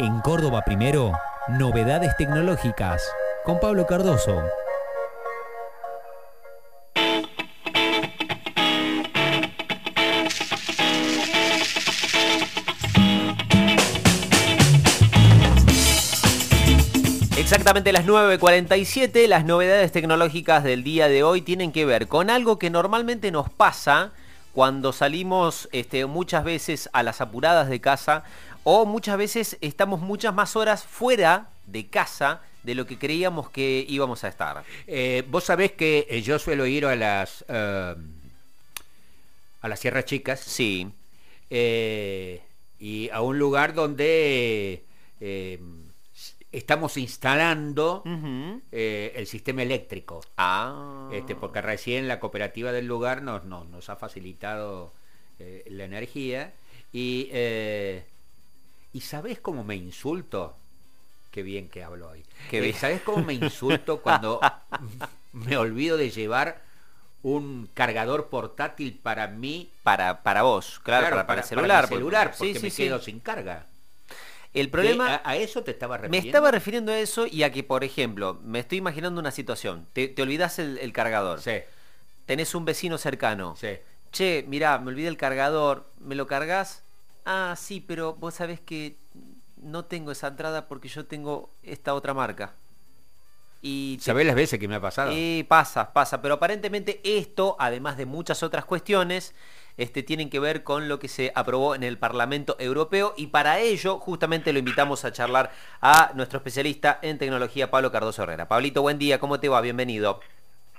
En Córdoba Primero, novedades tecnológicas. Con Pablo Cardoso. Exactamente las 9.47, las novedades tecnológicas del día de hoy tienen que ver con algo que normalmente nos pasa cuando salimos este, muchas veces a las apuradas de casa o muchas veces estamos muchas más horas fuera de casa de lo que creíamos que íbamos a estar. Eh, Vos sabés que eh, yo suelo ir a las eh, a las Sierras Chicas Sí. eh, y a un lugar donde eh, estamos instalando eh, el sistema eléctrico. Ah. Este, porque recién la cooperativa del lugar nos, nos, nos ha facilitado eh, la energía. Y, eh, ¿Y sabés cómo me insulto? Qué bien que hablo hoy. Qué Eh, bien. ¿Sabés cómo me insulto cuando me olvido de llevar un cargador portátil para mí? Para, para vos, claro, para, para el celular. mi celular, porque sí, me sí. quedo sin carga. El problema... ¿A, a eso te estaba Me refiriendo? estaba refiriendo a eso y a que, por ejemplo, me estoy imaginando una situación. Te, te olvidas el, el cargador. Sí, Tenés un vecino cercano. sí. Che, mirá, me olvidé el cargador. ¿Me lo cargas? Ah, sí, pero vos sabés que no tengo esa entrada porque yo tengo esta otra marca. Y te- ¿Sabés las veces que me ha pasado? Eh, pasa, pasa, pero aparentemente esto, además de muchas otras cuestiones, este, tienen que ver con lo que se aprobó en el Parlamento Europeo y para ello justamente lo invitamos a charlar a nuestro especialista en tecnología, Pablo Cardoso Herrera. Pablito, buen día, ¿cómo te va? Bienvenido.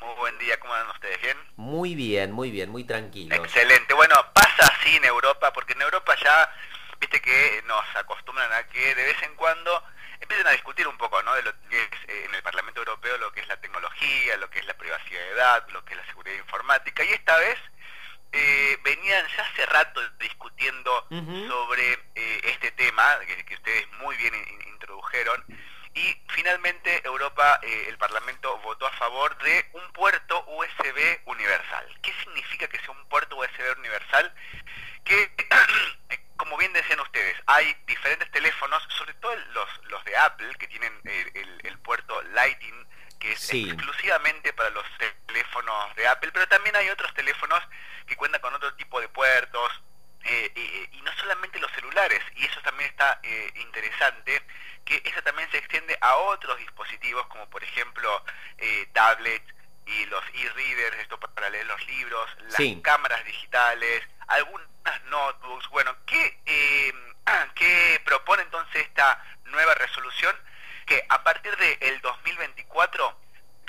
Muy buen día, ¿cómo andan ustedes? ¿Bien? Muy bien, muy bien, muy tranquilo. Excelente. Bueno, así en Europa, porque en Europa ya, viste que nos acostumbran a que de vez en cuando empiecen a discutir un poco, ¿no? De lo que es eh, en el Parlamento Europeo, lo que es la tecnología, lo que es la privacidad, lo que es la seguridad informática. Y esta vez eh, venían ya hace rato discutiendo sobre eh, este tema, que, que ustedes muy bien in- introdujeron, y finalmente Europa, eh, el Parlamento votó a favor de un puerto USB universal. ¿Qué significa que sea un puerto USB universal? Que, como bien decían ustedes, hay diferentes teléfonos, sobre todo los, los de Apple, que tienen el, el- el puerto Lightning, que es Sí. exclusivamente para los teléfonos de Apple, pero también hay otros teléfonos que cuentan con otro tipo de puertos, eh, eh, y no solamente los celulares, y eso también está eh, interesante, que eso también se extiende a otros dispositivos, como por ejemplo eh, tablets y los e-readers, esto pa- para leer los libros, las Sí. cámaras digitales, algunas notebooks. Bueno, ¿qué, eh, ¿qué propone entonces esta nueva resolución? Que a partir del 2024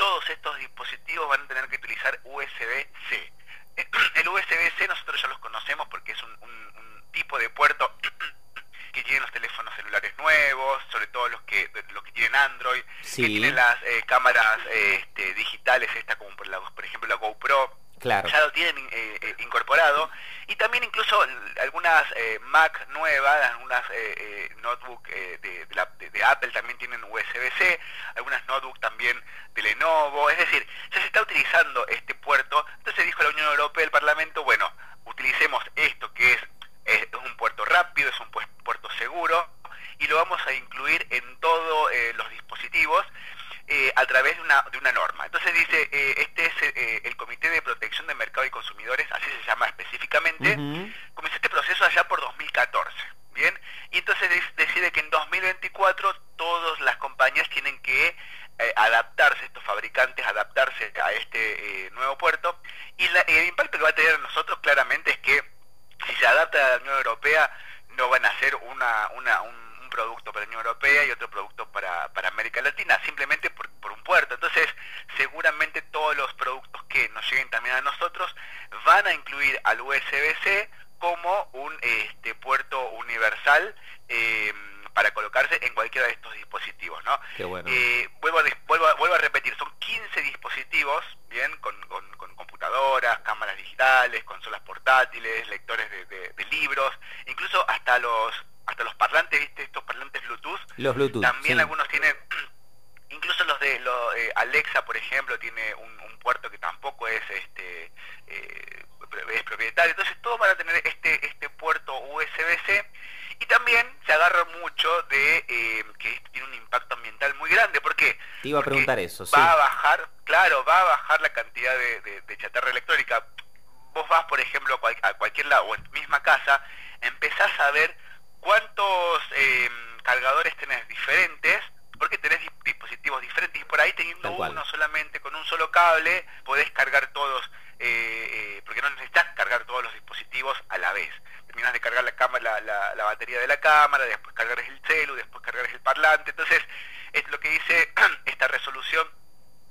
todos estos dispositivos van a tener que utilizar USB-C. El USB-C nosotros ya los conocemos porque es un, un- un tipo de puerto que tienen los teléfonos celulares nuevos, sobre todo los que los que tienen Android, Sí. que tienen las eh, cámaras eh, este, digitales, esta como por, la- por ejemplo la GoPro, Claro. ya lo tienen eh, eh, incorporado y también incluso algunas eh, Mac nuevas, algunas eh, eh, notebook eh, de, de la- de Apple también tienen USB-C, algunas notebook también de Lenovo, es decir, ya se está utilizando este puerto, entonces dijo la Unión Europea, el Parlamento, bueno, utilicemos esto que es, es un puerto rápido, es un pues- puerto seguro y lo vamos a incluir en todos los dispositivos eh, a través de una, de una norma. Entonces dice, eh, este es eh, el Comité de Protección de Mercado y Consumidores, así se llama comenzó este proceso allá por 2014, ¿bien? Y entonces de- decide que en 2024 todas las compañías tienen que eh, adaptarse, estos fabricantes, adaptarse a este eh, nuevo puerto, y la- el impacto que va a tener en nosotros claramente es que si se adapta a la Unión Europea, no van a ser una, una- un, un producto para la Unión Europea y otro producto para, para América Latina, simplemente por, por un puerto. Entonces, seguramente todos los productos que nos lleguen también a nosotros van a incluir al USB-C como un este, puerto universal eh, para colocarse en cualquiera de estos dispositivos, ¿no? Qué bueno. Eh, vuelvo, a, vuelvo, a, vuelvo a repetir, son 15 dispositivos, bien, con, con- con computadoras, cámaras digitales, consolas portátiles, lectores de, de- de libros, incluso hasta los hasta los parlantes, ¿viste? Estos parlantes Bluetooth, Los Bluetooth. también sí. algunos tienen, incluso los de lo, eh, Alexa, por ejemplo, tiene un, un puerto que tampoco es este eh, es propietario. Entonces todos van a tener este este puerto USB-C y también se agarra mucho de eh, que esto tiene un impacto ambiental muy grande. ¿Por qué? Te iba a Porque preguntar eso, sí. Va a bajar, claro, va a bajar la cantidad de, de- de chatarra electrónica. Vos vas, por ejemplo, a, cual- a cualquier lado o en tu misma casa, empezás a ver cuántos eh, cargadores tenés diferentes, porque tenés di- dispositivos diferentes y por ahí teniendo uno solamente con un solo cable podés cargar todos, eh, eh, porque no necesitas cargar todos los dispositivos a la vez. Terminas de cargar la, cámara, la, la- la batería de la cámara, después cargar el celu, después cargar el parlante. Entonces, es lo que dice esta resolución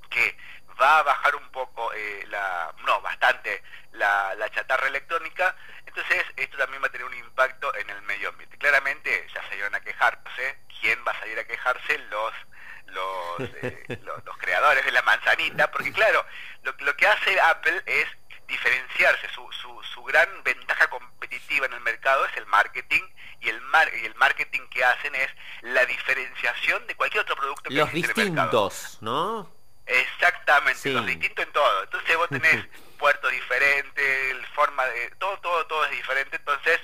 que va a bajar un poco, eh, la, no, bastante la, la chatarra electrónica, entonces esto también va a tener un impacto en el medio ambiente. Claramente ya salieron a quejarse, ¿quién va a salir a quejarse? Los los, eh, los, los creadores de la manzanita, porque claro, lo, lo que hace Apple es diferenciarse, su, su, su gran ventaja competitiva en el mercado es el marketing y el, mar, y el marketing que hacen es la diferenciación de cualquier otro producto que Los existe en el mercado. distintos, ¿no? Exactamente, Sí. los distintos en todo. Entonces vos tenés puertos diferentes, forma de todo, todo, todo es diferente. Entonces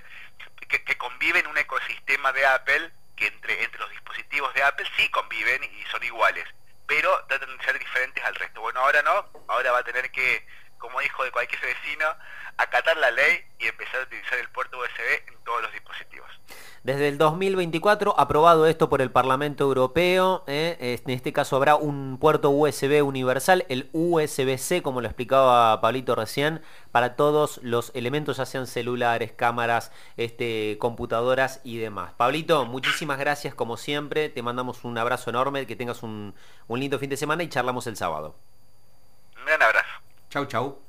que, que convive en un ecosistema de Apple que entre entre los dispositivos de Apple sí conviven y son iguales, pero tratan de ser diferentes al resto. Bueno, ahora no, ahora va a tener que, como hijo de cualquier vecino, acatar la ley y empezar a utilizar el puerto USB en todos los dispositivos. Desde el 2024, aprobado esto por el Parlamento Europeo, ¿eh? en este caso habrá un puerto USB universal, el USB-C, como lo explicaba Pablito recién, para todos los elementos, ya sean celulares, cámaras, este, computadoras y demás. Pablito, muchísimas gracias como siempre, te mandamos un abrazo enorme, que tengas un, un lindo fin de semana y charlamos el sábado. Un gran abrazo. Chau, chau.